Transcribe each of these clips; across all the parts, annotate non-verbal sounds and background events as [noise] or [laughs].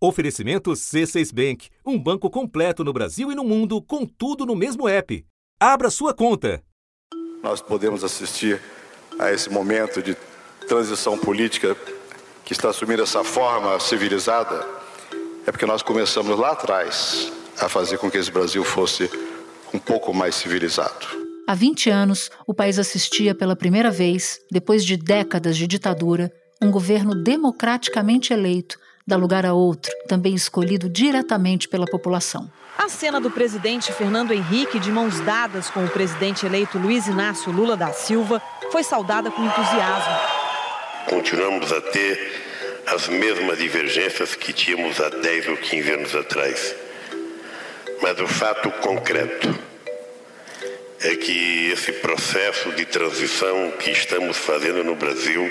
Oferecimento C6 Bank, um banco completo no Brasil e no mundo, com tudo no mesmo app. Abra sua conta. Nós podemos assistir a esse momento de transição política que está assumindo essa forma civilizada, é porque nós começamos lá atrás a fazer com que esse Brasil fosse um pouco mais civilizado. Há 20 anos, o país assistia pela primeira vez, depois de décadas de ditadura, um governo democraticamente eleito dá lugar a outro, também escolhido diretamente pela população. A cena do presidente Fernando Henrique de mãos dadas com o presidente eleito Luiz Inácio Lula da Silva foi saudada com entusiasmo. Continuamos a ter as mesmas divergências que tínhamos há 10 ou 15 anos atrás. Mas o fato concreto é que esse processo de transição que estamos fazendo no Brasil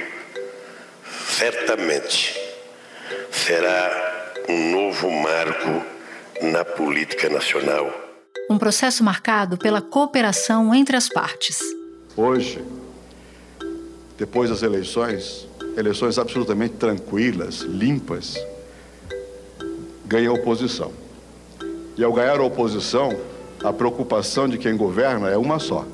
certamente será um novo marco na política nacional. Um processo marcado pela cooperação entre as partes. Hoje, depois das eleições, eleições absolutamente tranquilas, limpas, ganha a oposição. E ao ganhar a oposição, a preocupação de quem governa é uma só: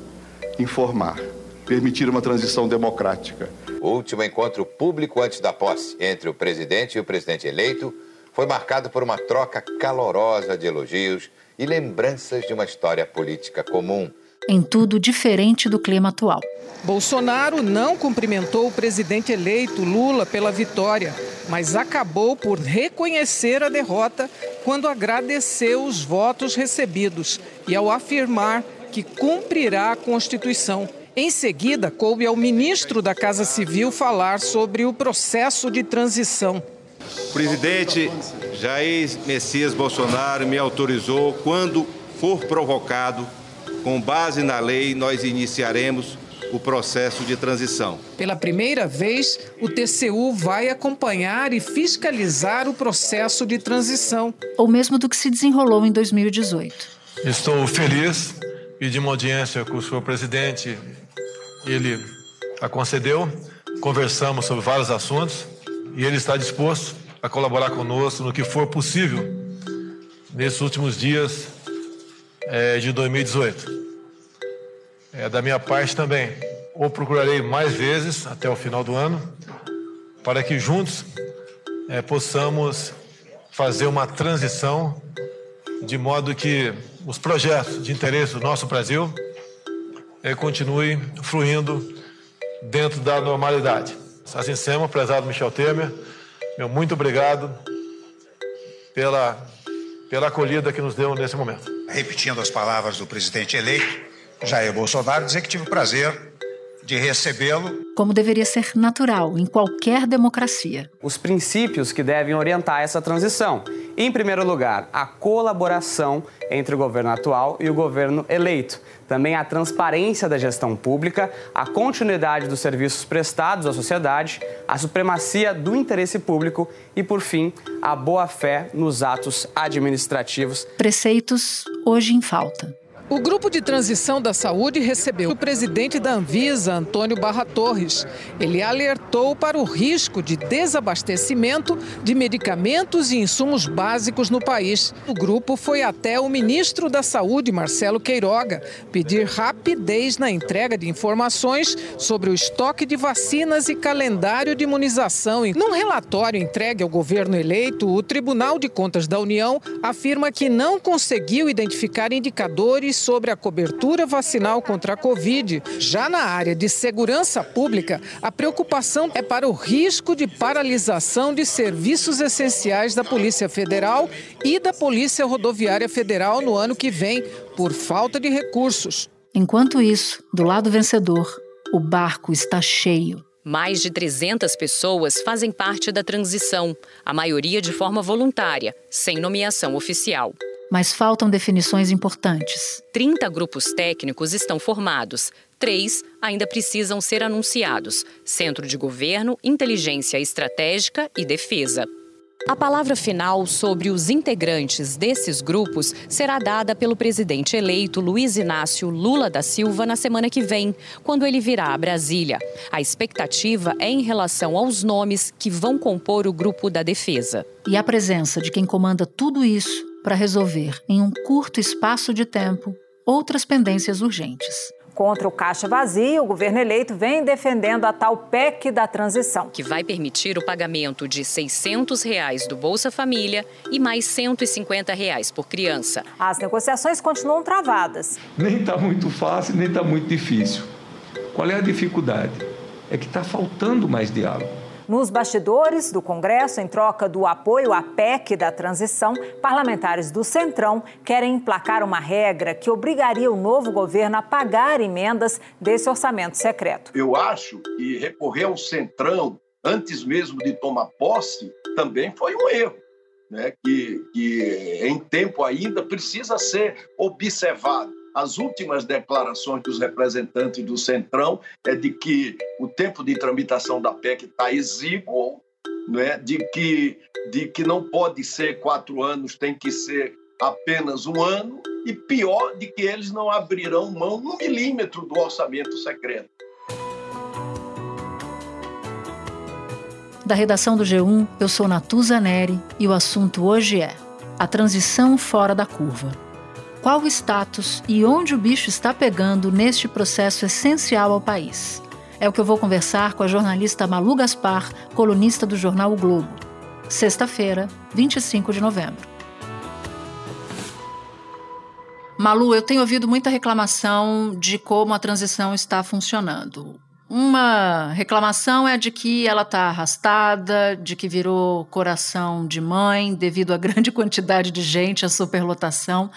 informar, permitir uma transição democrática o último encontro público antes da posse entre o presidente e o presidente eleito foi marcado por uma troca calorosa de elogios e lembranças de uma história política comum. Em tudo diferente do clima atual. Bolsonaro não cumprimentou o presidente eleito Lula pela vitória, mas acabou por reconhecer a derrota quando agradeceu os votos recebidos e ao afirmar que cumprirá a Constituição. Em seguida, coube ao ministro da Casa Civil falar sobre o processo de transição. O presidente Jair Messias Bolsonaro me autorizou, quando for provocado, com base na lei, nós iniciaremos o processo de transição. Pela primeira vez, o TCU vai acompanhar e fiscalizar o processo de transição. Ou mesmo do que se desenrolou em 2018. Estou feliz e de uma audiência com o senhor presidente ele a concedeu, conversamos sobre vários assuntos e ele está disposto a colaborar conosco no que for possível nesses últimos dias é, de 2018. É, da minha parte também, ou procurarei mais vezes até o final do ano, para que juntos é, possamos fazer uma transição de modo que os projetos de interesse do nosso Brasil é, continue fluindo dentro da normalidade. Assim sendo, prezado Michel Temer, meu muito obrigado pela, pela acolhida que nos deu nesse momento. Repetindo as palavras do presidente eleito, Jair Bolsonaro, dizer que tive o prazer de recebê-lo. Como deveria ser natural em qualquer democracia. Os princípios que devem orientar essa transição. Em primeiro lugar, a colaboração entre o governo atual e o governo eleito. Também a transparência da gestão pública, a continuidade dos serviços prestados à sociedade, a supremacia do interesse público e, por fim, a boa-fé nos atos administrativos. Preceitos hoje em falta. O grupo de transição da saúde recebeu o presidente da Anvisa, Antônio Barra Torres. Ele alertou para o risco de desabastecimento de medicamentos e insumos básicos no país. O grupo foi até o ministro da Saúde, Marcelo Queiroga, pedir rapidez na entrega de informações sobre o estoque de vacinas e calendário de imunização. Num relatório entregue ao governo eleito, o Tribunal de Contas da União afirma que não conseguiu identificar indicadores sobre a cobertura vacinal contra a Covid. Já na área de segurança pública, a preocupação é para o risco de paralisação de serviços essenciais da Polícia Federal e da Polícia Rodoviária Federal no ano que vem, por falta de recursos. Enquanto isso, do lado vencedor, o barco está cheio. Mais de 300 pessoas fazem parte da transição, a maioria de forma voluntária, sem nomeação oficial mas faltam definições importantes. 30 grupos técnicos estão formados. Três ainda precisam ser anunciados: Centro de Governo, Inteligência Estratégica e Defesa. A palavra final sobre os integrantes desses grupos será dada pelo presidente eleito Luiz Inácio Lula da Silva na semana que vem, quando ele virá a Brasília. A expectativa é em relação aos nomes que vão compor o grupo da defesa. E a presença de quem comanda tudo isso para resolver, em um curto espaço de tempo, outras pendências urgentes. Contra o caixa vazio, o governo eleito vem defendendo a tal PEC da transição. Que vai permitir o pagamento de 600 reais do Bolsa Família e mais 150 reais por criança. As negociações continuam travadas. Nem está muito fácil, nem está muito difícil. Qual é a dificuldade? É que está faltando mais diálogo. Nos bastidores do Congresso, em troca do apoio à PEC da transição, parlamentares do Centrão querem emplacar uma regra que obrigaria o novo governo a pagar emendas desse orçamento secreto. Eu acho que recorrer ao Centrão antes mesmo de tomar posse também foi um erro. Né, que, que em tempo ainda precisa ser observado as últimas declarações dos representantes do Centrão é de que o tempo de tramitação da PEC está exíguo, né? de, que, de que não pode ser quatro anos, tem que ser apenas um ano, e pior, de que eles não abrirão mão um milímetro do orçamento secreto. Da redação do G1, eu sou Natuza Neri e o assunto hoje é a transição fora da curva qual o status e onde o bicho está pegando neste processo essencial ao país. É o que eu vou conversar com a jornalista Malu Gaspar, colunista do jornal o Globo. Sexta-feira, 25 de novembro. Malu, eu tenho ouvido muita reclamação de como a transição está funcionando. Uma reclamação é de que ela está arrastada, de que virou coração de mãe devido à [laughs] grande quantidade de gente, à superlotação.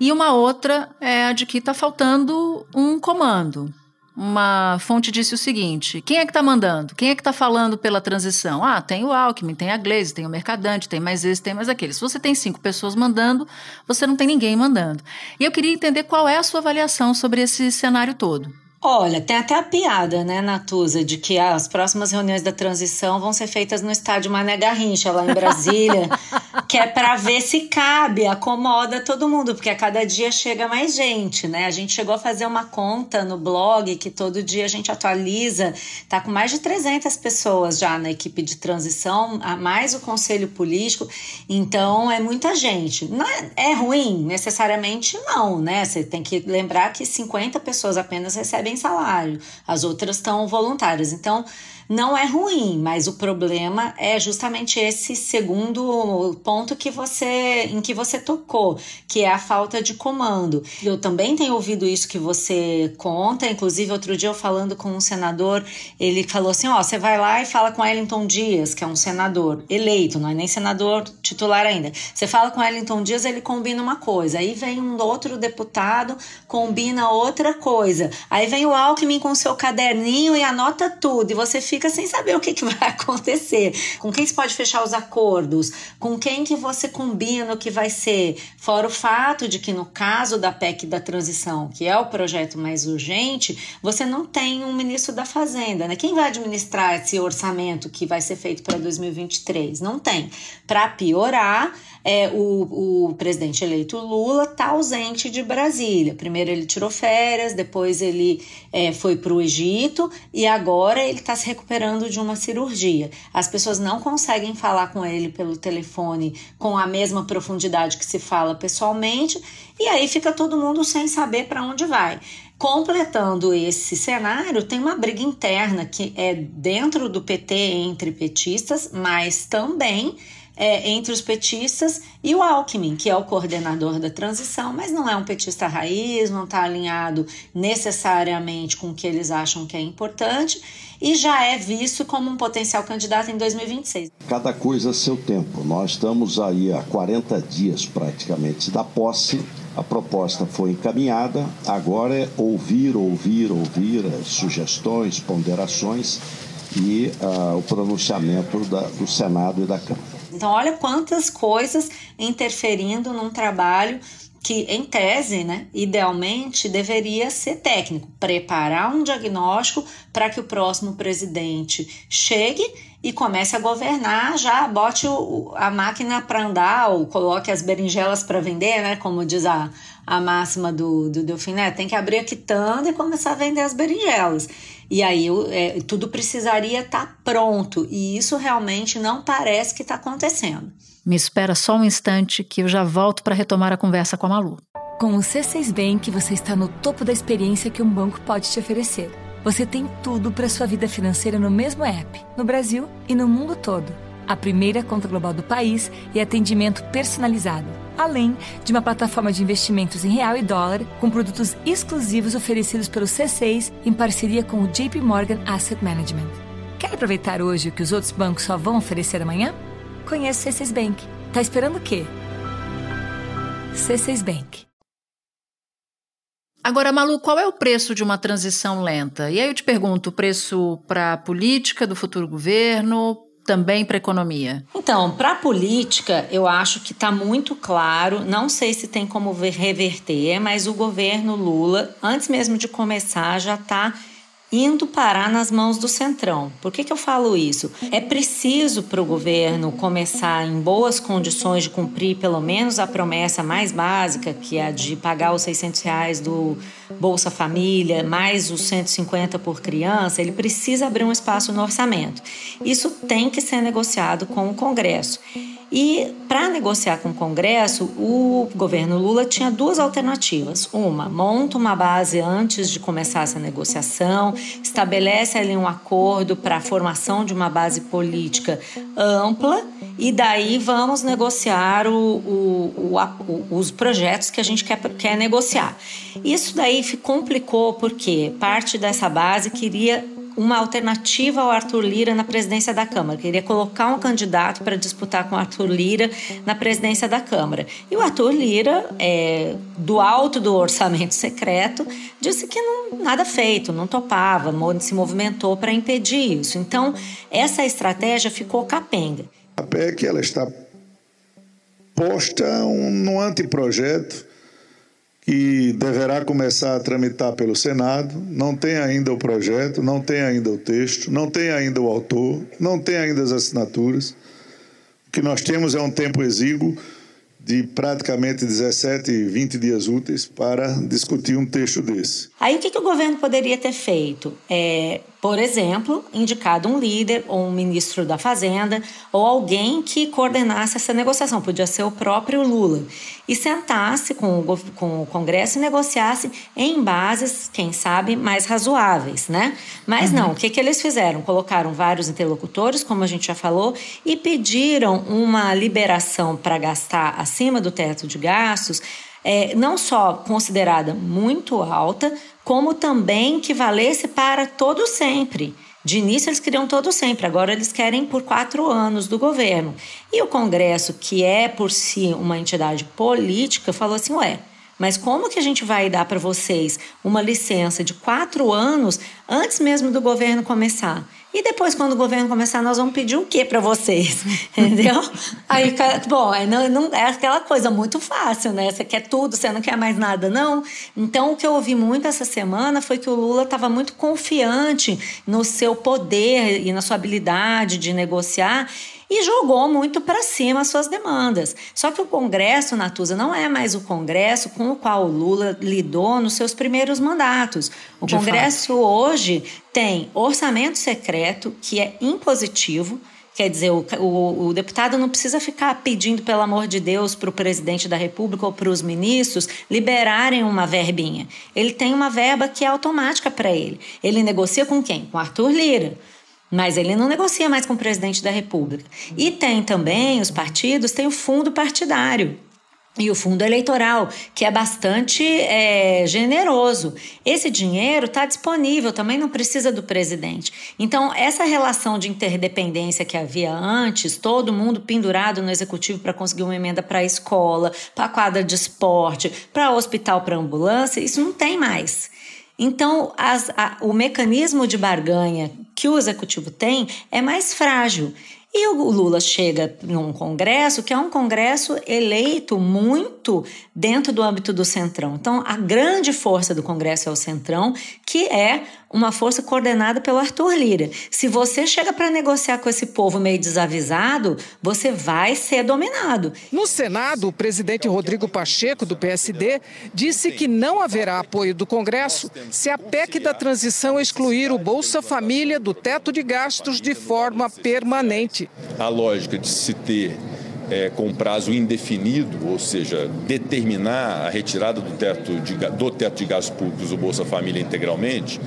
E uma outra é a de que está faltando um comando. Uma fonte disse o seguinte: quem é que está mandando? Quem é que está falando pela transição? Ah, tem o Alckmin, tem a Glaze, tem o Mercadante, tem mais esse, tem mais aquele. Se você tem cinco pessoas mandando, você não tem ninguém mandando. E eu queria entender qual é a sua avaliação sobre esse cenário todo. Olha, tem até a piada, né, Natuza, de que as próximas reuniões da transição vão ser feitas no estádio Mané Garrincha, lá em Brasília, [laughs] que é para ver se cabe, acomoda todo mundo, porque a cada dia chega mais gente, né? A gente chegou a fazer uma conta no blog que todo dia a gente atualiza, tá com mais de 300 pessoas já na equipe de transição, a mais o conselho político, então é muita gente. Não é, é ruim, necessariamente não, né? Você tem que lembrar que 50 pessoas apenas recebem salário, as outras estão voluntárias. Então, não é ruim, mas o problema é justamente esse segundo ponto que você em que você tocou, que é a falta de comando. Eu também tenho ouvido isso que você conta, inclusive outro dia eu falando com um senador, ele falou assim, ó, você vai lá e fala com Wellington Dias, que é um senador eleito, não é nem senador titular ainda. Você fala com Wellington Dias, ele combina uma coisa, aí vem um outro deputado, combina outra coisa. Aí vem o Alckmin com seu caderninho e anota tudo, e você fica fica sem saber o que, que vai [laughs] acontecer, com quem se pode fechar os acordos, com quem que você combina o que vai ser. Fora o fato de que no caso da PEC da transição, que é o projeto mais urgente, você não tem um ministro da Fazenda, né? Quem vai administrar esse orçamento que vai ser feito para 2023? Não tem. Para piorar, é, o, o presidente eleito Lula está ausente de Brasília. Primeiro ele tirou férias, depois ele é, foi para o Egito e agora ele está se recuperando de uma cirurgia. As pessoas não conseguem falar com ele pelo telefone com a mesma profundidade que se fala pessoalmente e aí fica todo mundo sem saber para onde vai. Completando esse cenário, tem uma briga interna que é dentro do PT entre petistas, mas também é, entre os petistas e o Alckmin, que é o coordenador da transição, mas não é um petista raiz, não está alinhado necessariamente com o que eles acham que é importante e já é visto como um potencial candidato em 2026. Cada coisa a seu tempo. Nós estamos aí há 40 dias praticamente da posse. A proposta foi encaminhada, agora é ouvir, ouvir, ouvir as sugestões, ponderações e uh, o pronunciamento da, do Senado e da Câmara. Então, olha quantas coisas interferindo num trabalho que, em tese, né, idealmente deveria ser técnico, preparar um diagnóstico para que o próximo presidente chegue e comece a governar, já bote o, a máquina para andar ou coloque as berinjelas para vender, né? Como diz a, a máxima do, do Delfiné, tem que abrir a quitanda e começar a vender as berinjelas. E aí é, tudo precisaria estar tá pronto, e isso realmente não parece que está acontecendo. Me espera só um instante que eu já volto para retomar a conversa com a Malu. Com o C6 Bank, você está no topo da experiência que um banco pode te oferecer você tem tudo para sua vida financeira no mesmo app, no Brasil e no mundo todo. A primeira conta global do país e atendimento personalizado, além de uma plataforma de investimentos em real e dólar com produtos exclusivos oferecidos pelo C6 em parceria com o JP Morgan Asset Management. Quer aproveitar hoje o que os outros bancos só vão oferecer amanhã? Conheça o C6 Bank. Tá esperando o quê? C6 Bank. Agora, Malu, qual é o preço de uma transição lenta? E aí eu te pergunto, preço para a política do futuro governo, também para a economia? Então, para a política, eu acho que está muito claro. Não sei se tem como reverter, mas o governo Lula, antes mesmo de começar, já está indo parar nas mãos do Centrão. Por que, que eu falo isso? É preciso para o governo começar em boas condições de cumprir pelo menos a promessa mais básica, que é a de pagar os 600 reais do Bolsa Família, mais os 150 por criança, ele precisa abrir um espaço no orçamento. Isso tem que ser negociado com o Congresso. E para negociar com o Congresso, o governo Lula tinha duas alternativas. Uma, monta uma base antes de começar essa negociação, estabelece ali um acordo para a formação de uma base política ampla e daí vamos negociar o, o, o, os projetos que a gente quer, quer negociar. Isso daí complicou porque parte dessa base queria uma alternativa ao Arthur Lira na presidência da Câmara. Queria colocar um candidato para disputar com o Arthur Lira na presidência da Câmara. E o Arthur Lira, é, do alto do orçamento secreto, disse que não, nada feito, não topava, se movimentou para impedir isso. Então, essa estratégia ficou capenga. A PEC ela está posta um, no anteprojeto que deverá começar a tramitar pelo Senado. Não tem ainda o projeto, não tem ainda o texto, não tem ainda o autor, não tem ainda as assinaturas. O que nós temos é um tempo exíguo de praticamente 17, 20 dias úteis para discutir um texto desse. Aí o que, que o governo poderia ter feito? É, por exemplo, indicado um líder ou um ministro da Fazenda ou alguém que coordenasse essa negociação, podia ser o próprio Lula, e sentasse com o, com o Congresso e negociasse em bases, quem sabe, mais razoáveis, né? Mas uhum. não, o que, que eles fizeram? Colocaram vários interlocutores, como a gente já falou, e pediram uma liberação para gastar acima do teto de gastos é, não só considerada muito alta, como também que valesse para todo sempre. De início eles queriam todo sempre, agora eles querem por quatro anos do governo. E o Congresso, que é por si uma entidade política, falou assim: ué, mas como que a gente vai dar para vocês uma licença de quatro anos antes mesmo do governo começar? E depois, quando o governo começar, nós vamos pedir o quê para vocês? [laughs] Entendeu? Aí, bom, é, não, não, é aquela coisa muito fácil, né? Você quer tudo, você não quer mais nada, não. Então, o que eu ouvi muito essa semana foi que o Lula estava muito confiante no seu poder e na sua habilidade de negociar e jogou muito para cima as suas demandas. Só que o Congresso, Natuza, não é mais o Congresso com o qual o Lula lidou nos seus primeiros mandatos. O De Congresso fato. hoje tem orçamento secreto, que é impositivo. Quer dizer, o, o, o, deputado não precisa ficar pedindo, pelo amor de Deus, para o presidente da República ou para os ministros liberarem uma verbinha. Ele tem uma verba que é automática para ele. Ele negocia com quem? Com Arthur Lira. Mas ele não negocia mais com o presidente da República. E tem também, os partidos têm o fundo partidário. E o fundo eleitoral, que é bastante é, generoso. Esse dinheiro está disponível, também não precisa do presidente. Então, essa relação de interdependência que havia antes, todo mundo pendurado no executivo para conseguir uma emenda para a escola, para a quadra de esporte, para hospital, para ambulância, isso não tem mais. Então, as, a, o mecanismo de barganha que o executivo tem é mais frágil. E o Lula chega num congresso que é um congresso eleito muito dentro do âmbito do Centrão. Então, a grande força do congresso é o Centrão, que é uma força coordenada pelo Arthur Lira. Se você chega para negociar com esse povo meio desavisado, você vai ser dominado. No Senado, o presidente Rodrigo Pacheco, do PSD, disse que não haverá apoio do Congresso se a PEC da transição excluir o Bolsa Família do teto de gastos de forma permanente. A lógica de se ter é, com prazo indefinido, ou seja, determinar a retirada do teto de, do teto de gastos públicos do Bolsa Família integralmente,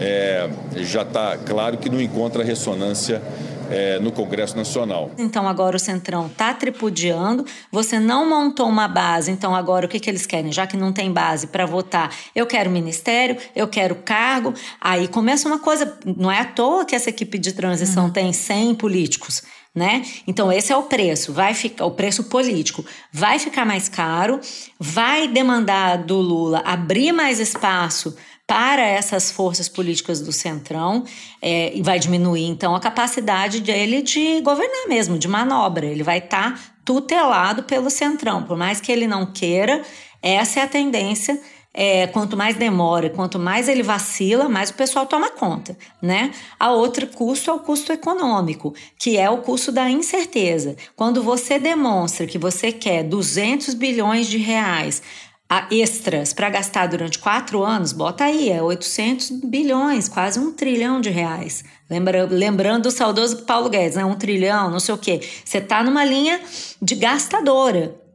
é, já está claro que não encontra ressonância é, no Congresso Nacional. Então agora o Centrão está tripudiando, você não montou uma base, então agora o que, que eles querem? Já que não tem base para votar, eu quero ministério, eu quero cargo, aí começa uma coisa, não é à toa que essa equipe de transição uhum. tem 100 políticos né? Então esse é o preço, vai ficar o preço político, vai ficar mais caro, vai demandar do Lula abrir mais espaço para essas forças políticas do centrão é, e vai diminuir então a capacidade dele de governar mesmo, de manobra. Ele vai estar tá tutelado pelo centrão, por mais que ele não queira. Essa é a tendência é, quanto mais demora, quanto mais ele vacila, mais o pessoal toma conta, né? A outro custo é o custo econômico, que é o custo da incerteza. Quando você demonstra que você quer 200 bilhões de reais a extras para gastar durante quatro anos, bota aí, é 800 bilhões, quase um trilhão de reais. Lembra, lembrando o saudoso Paulo Guedes, né? um trilhão, não sei o quê. Você está numa linha de gastadora.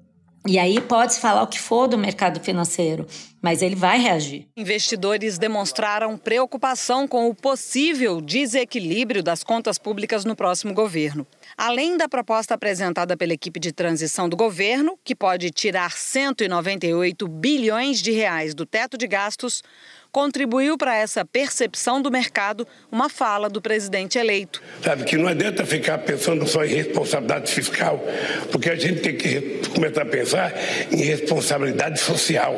E aí pode-se falar o que for do mercado financeiro, mas ele vai reagir. Investidores demonstraram preocupação com o possível desequilíbrio das contas públicas no próximo governo. Além da proposta apresentada pela equipe de transição do governo, que pode tirar 198 bilhões de reais do teto de gastos, contribuiu para essa percepção do mercado uma fala do presidente eleito. Sabe que não adianta ficar pensando só em responsabilidade fiscal, porque a gente tem que começar a pensar em responsabilidade social.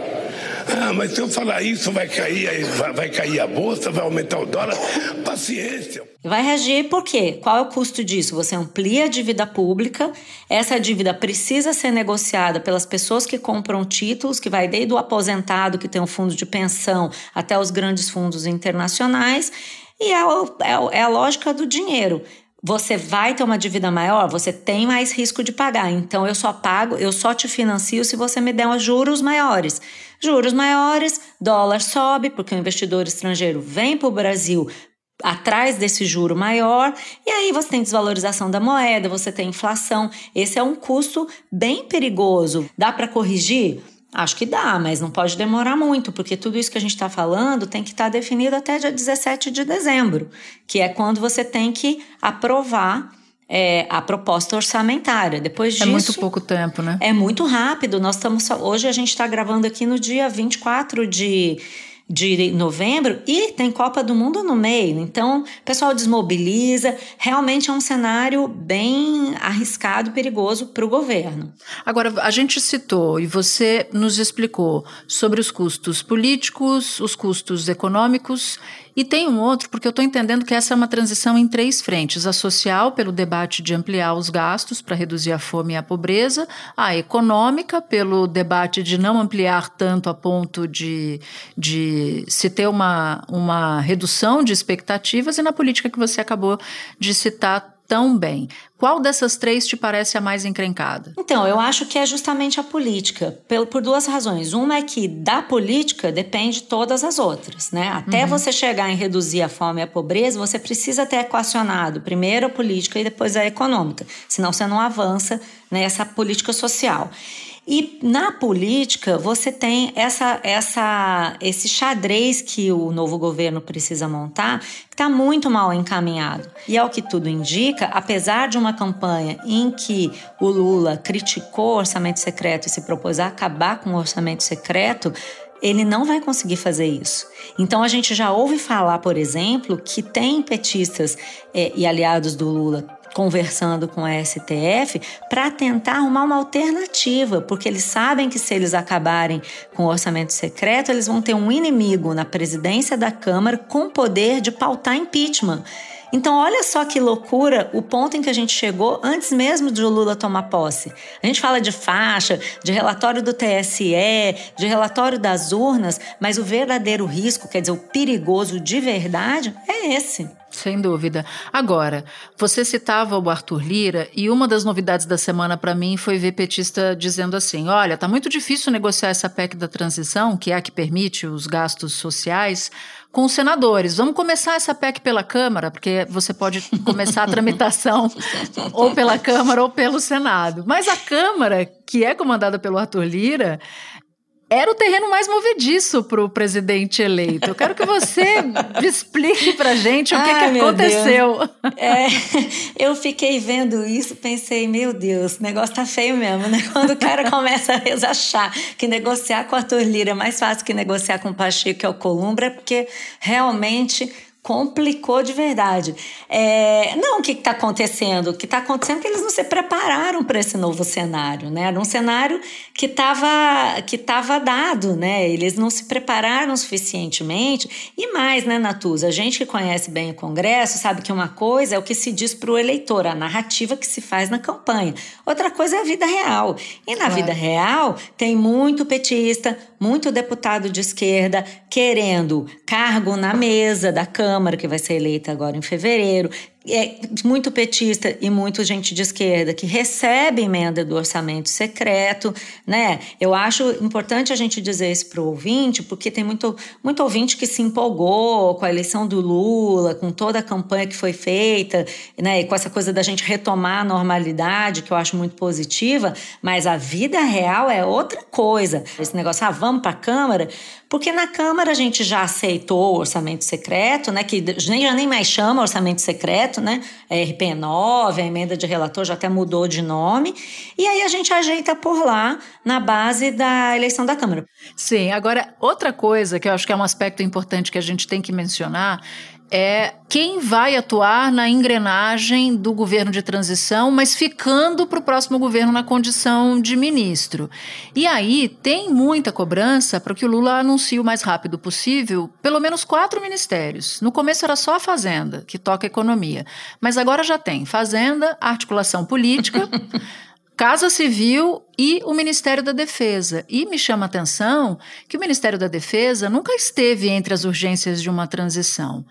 Ah, mas se eu falar isso, vai cair, vai, cair a bolsa, vai aumentar o dólar. Paciência. Vai reagir por quê? Qual é o custo disso? Você amplia a dívida pública, essa dívida precisa ser negociada pelas pessoas que compram títulos, que vai desde o aposentado que tem um fundo de pensão até os grandes fundos internacionais, e é, é, é a lógica do dinheiro você vai ter uma dívida maior, você tem mais risco de pagar. Então eu só pago, eu só te financio se você me der juros maiores. Juros maiores, dólar sobe, porque o investidor estrangeiro vem para o Brasil atrás desse juro maior, e aí você tem desvalorização da moeda, você tem inflação. Esse é um custo bem perigoso. Dá para corrigir? Acho que dá, mas não pode demorar muito, porque tudo isso que a gente está falando tem que estar tá definido até dia 17 de dezembro, que é quando você tem que aprovar é, a proposta orçamentária. Depois disso. É muito pouco tempo, né? É muito rápido. Nós estamos. Hoje a gente está gravando aqui no dia 24 de de novembro e tem Copa do Mundo no meio. Então, o pessoal desmobiliza. Realmente é um cenário bem arriscado, perigoso para o governo. Agora, a gente citou e você nos explicou sobre os custos políticos, os custos econômicos e tem um outro, porque eu estou entendendo que essa é uma transição em três frentes: a social, pelo debate de ampliar os gastos para reduzir a fome e a pobreza, a econômica, pelo debate de não ampliar tanto a ponto de, de se ter uma, uma redução de expectativas, e na política que você acabou de citar tão bem. Qual dessas três te parece a mais encrencada? Então, eu acho que é justamente a política, por, por duas razões. Uma é que da política depende todas as outras, né? Até uhum. você chegar em reduzir a fome e a pobreza, você precisa ter equacionado primeiro a política e depois a econômica, senão você não avança nessa política social. E na política, você tem essa, essa, esse xadrez que o novo governo precisa montar, que está muito mal encaminhado. E ao que tudo indica, apesar de uma campanha em que o Lula criticou o orçamento secreto e se propôs a acabar com o orçamento secreto, ele não vai conseguir fazer isso. Então a gente já ouve falar, por exemplo, que tem petistas é, e aliados do Lula conversando com a STF para tentar arrumar uma alternativa, porque eles sabem que se eles acabarem com o orçamento secreto, eles vão ter um inimigo na presidência da Câmara com poder de pautar impeachment. Então, olha só que loucura o ponto em que a gente chegou antes mesmo de o Lula tomar posse. A gente fala de faixa, de relatório do TSE, de relatório das urnas, mas o verdadeiro risco, quer dizer, o perigoso de verdade, é esse. Sem dúvida. Agora, você citava o Arthur Lira e uma das novidades da semana para mim foi ver petista dizendo assim: olha, tá muito difícil negociar essa PEC da transição, que é a que permite os gastos sociais, com os senadores. Vamos começar essa PEC pela Câmara, porque você pode começar a tramitação [laughs] ou pela Câmara ou pelo Senado. Mas a Câmara, que é comandada pelo Arthur Lira, era o terreno mais movediço para o presidente eleito. Eu quero que você [laughs] explique para gente o que, que aconteceu. É, eu fiquei vendo isso, pensei, meu Deus, o negócio tá feio mesmo, né? Quando o cara começa a achar que negociar com a Arthur Lira é mais fácil que negociar com o Pacheco, que é o Columbra, é porque realmente complicou de verdade. É, não, o que está acontecendo? O que está acontecendo é que eles não se prepararam para esse novo cenário, né? Era um cenário que estava que tava dado, né? Eles não se prepararam suficientemente. E mais, né, Natuza? A gente que conhece bem o Congresso sabe que uma coisa é o que se diz para o eleitor, a narrativa que se faz na campanha. Outra coisa é a vida real. E na claro. vida real tem muito petista, muito deputado de esquerda querendo cargo na mesa da Câmara, que vai ser eleita agora em fevereiro, é muito petista e muito gente de esquerda que recebe emenda do orçamento secreto, né? Eu acho importante a gente dizer isso para o ouvinte, porque tem muito, muito ouvinte que se empolgou com a eleição do Lula, com toda a campanha que foi feita, né? E com essa coisa da gente retomar a normalidade, que eu acho muito positiva, mas a vida real é outra coisa. Esse negócio, ah, vamos para a Câmara, porque na Câmara a gente já aceitou o orçamento secreto, né? Que nem, já nem mais chama orçamento secreto né? É RP9, a emenda de relator já até mudou de nome. E aí a gente ajeita por lá na base da eleição da Câmara. Sim, agora outra coisa que eu acho que é um aspecto importante que a gente tem que mencionar é quem vai atuar na engrenagem do governo de transição, mas ficando para o próximo governo na condição de ministro. E aí tem muita cobrança para que o Lula anuncie o mais rápido possível pelo menos quatro ministérios. No começo era só a Fazenda, que toca a economia, mas agora já tem Fazenda, articulação política. [laughs] Casa Civil e o Ministério da Defesa. E me chama a atenção que o Ministério da Defesa nunca esteve entre as urgências de uma transição.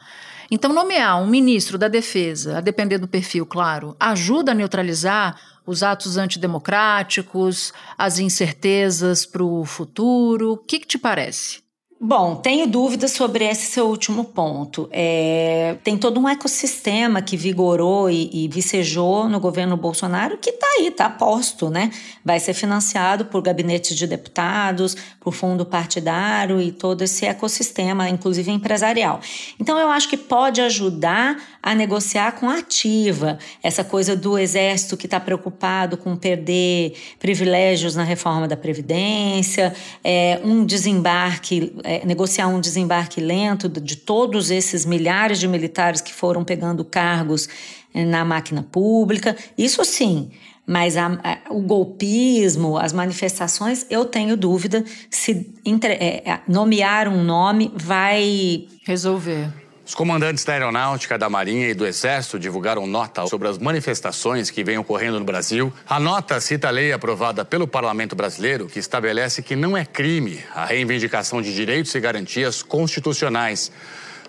Então, nomear um ministro da Defesa, a depender do perfil, claro, ajuda a neutralizar os atos antidemocráticos, as incertezas para o futuro. O que, que te parece? Bom, tenho dúvidas sobre esse seu último ponto. É, tem todo um ecossistema que vigorou e, e vicejou no governo Bolsonaro que está aí, está posto, né? Vai ser financiado por gabinetes de deputados, por fundo partidário e todo esse ecossistema, inclusive empresarial. Então, eu acho que pode ajudar a negociar com a ativa essa coisa do exército que está preocupado com perder privilégios na reforma da Previdência, é, um desembarque. É, é, negociar um desembarque lento de todos esses milhares de militares que foram pegando cargos é, na máquina pública. Isso sim, mas a, a, o golpismo, as manifestações, eu tenho dúvida se entre, é, nomear um nome vai resolver. Os comandantes da Aeronáutica, da Marinha e do Exército divulgaram nota sobre as manifestações que vêm ocorrendo no Brasil. A nota cita a lei aprovada pelo Parlamento Brasileiro que estabelece que não é crime a reivindicação de direitos e garantias constitucionais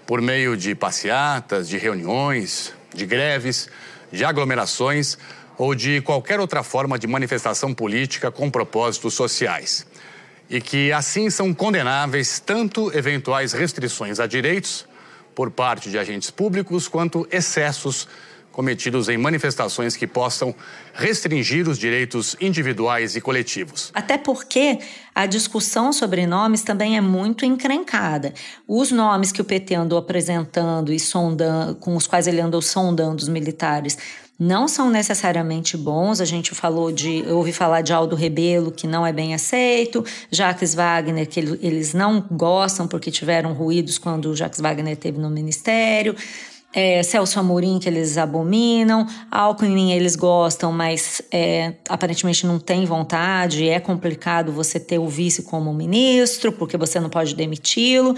por meio de passeatas, de reuniões, de greves, de aglomerações ou de qualquer outra forma de manifestação política com propósitos sociais. E que assim são condenáveis tanto eventuais restrições a direitos por parte de agentes públicos quanto excessos cometidos em manifestações que possam restringir os direitos individuais e coletivos. Até porque a discussão sobre nomes também é muito encrencada. Os nomes que o PT andou apresentando e sondando, com os quais ele andou sondando os militares não são necessariamente bons. A gente falou de, eu ouvi falar de Aldo Rebelo, que não é bem aceito, Jacques Wagner, que eles não gostam porque tiveram ruídos quando o Jacques Wagner teve no ministério. É, Celso Amorim, que eles abominam, Alckmin eles gostam, mas é, aparentemente não tem vontade, é complicado você ter o vice como ministro, porque você não pode demiti-lo.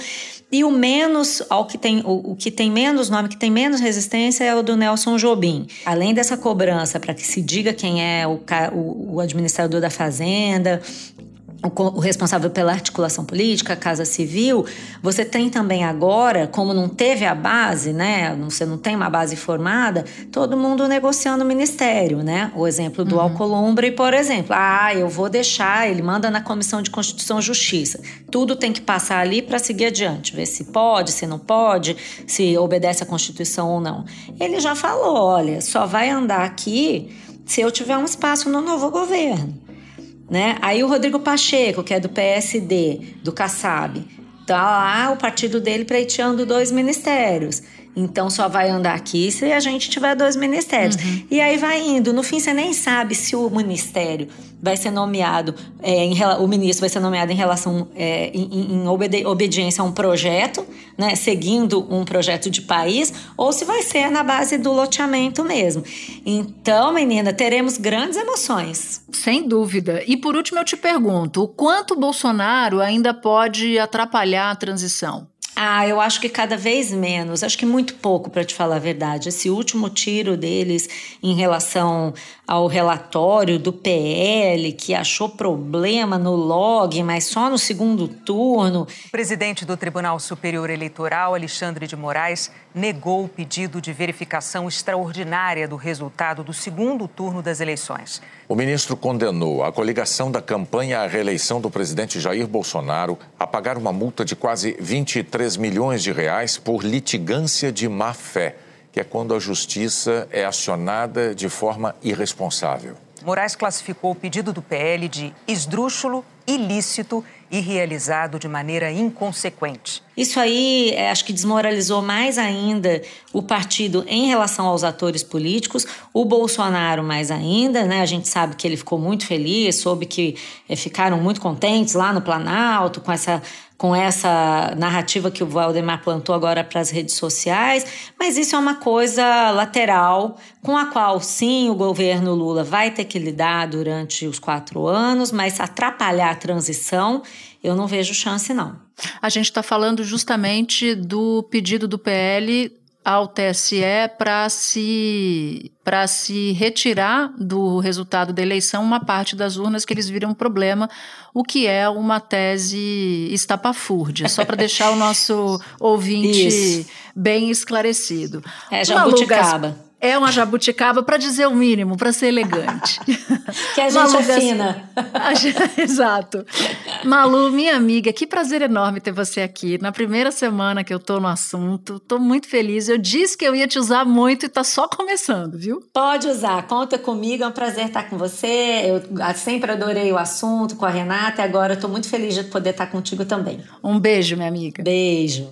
E o menos, ao que tem, o, o, que tem menos nome, que tem menos resistência é o do Nelson Jobim. Além dessa cobrança para que se diga quem é o, o, o administrador da fazenda, o responsável pela articulação política, a Casa Civil, você tem também agora, como não teve a base, né? Você não tem uma base formada, todo mundo negociando o ministério, né? O exemplo do uhum. Alcolumbre, por exemplo. Ah, eu vou deixar, ele manda na Comissão de Constituição e Justiça. Tudo tem que passar ali para seguir adiante, ver se pode, se não pode, se obedece à Constituição ou não. Ele já falou: olha, só vai andar aqui se eu tiver um espaço no novo governo. Né? Aí o Rodrigo Pacheco, que é do PSD, do Kassab, tá lá o partido dele pleiteando dois ministérios. Então só vai andar aqui se a gente tiver dois ministérios. Uhum. E aí vai indo. No fim, você nem sabe se o ministério vai ser nomeado, é, em, o ministro vai ser nomeado em relação, é, em, em obedi obediência a um projeto, né, seguindo um projeto de país, ou se vai ser na base do loteamento mesmo. Então, menina, teremos grandes emoções. Sem dúvida. E por último, eu te pergunto: o quanto Bolsonaro ainda pode atrapalhar a transição? Ah, eu acho que cada vez menos, acho que muito pouco, para te falar a verdade. Esse último tiro deles em relação ao relatório do PL, que achou problema no log, mas só no segundo turno. O presidente do Tribunal Superior Eleitoral, Alexandre de Moraes, negou o pedido de verificação extraordinária do resultado do segundo turno das eleições. O ministro condenou a coligação da campanha à reeleição do presidente Jair Bolsonaro a pagar uma multa de quase 23 milhões de reais por litigância de má fé, que é quando a justiça é acionada de forma irresponsável. Moraes classificou o pedido do PL de esdrúxulo, ilícito e realizado de maneira inconsequente. Isso aí é, acho que desmoralizou mais ainda o partido em relação aos atores políticos, o Bolsonaro mais ainda, né? A gente sabe que ele ficou muito feliz, soube que é, ficaram muito contentes lá no Planalto com essa com essa narrativa que o Valdemar plantou agora para as redes sociais, mas isso é uma coisa lateral com a qual sim o governo Lula vai ter que lidar durante os quatro anos, mas atrapalhar a transição eu não vejo chance não. A gente está falando justamente do pedido do PL ao TSE para se para se retirar do resultado da eleição uma parte das urnas que eles viram problema, o que é uma tese estapafúrdia, só para deixar o nosso [laughs] ouvinte Isso. bem esclarecido. É jabuticaba. É uma jabuticaba para dizer o mínimo, para ser elegante. [laughs] que a gente Malu, é fina. [laughs] Exato. Malu, minha amiga, que prazer enorme ter você aqui. Na primeira semana que eu tô no assunto, tô muito feliz. Eu disse que eu ia te usar muito e tá só começando, viu? Pode usar, conta comigo, é um prazer estar com você. Eu sempre adorei o assunto com a Renata e agora eu tô muito feliz de poder estar contigo também. Um beijo, minha amiga. Beijo.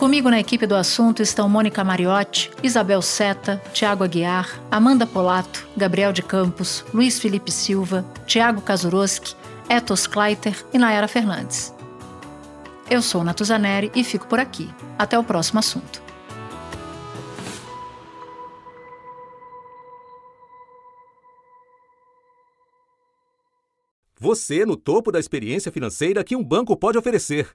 Comigo na equipe do assunto estão Mônica Mariotti, Isabel Seta, Tiago Aguiar, Amanda Polato, Gabriel de Campos, Luiz Felipe Silva, Tiago Kazuroski, Etos Kleiter e Nayara Fernandes. Eu sou Natuzaneri e fico por aqui. Até o próximo assunto. Você no topo da experiência financeira que um banco pode oferecer.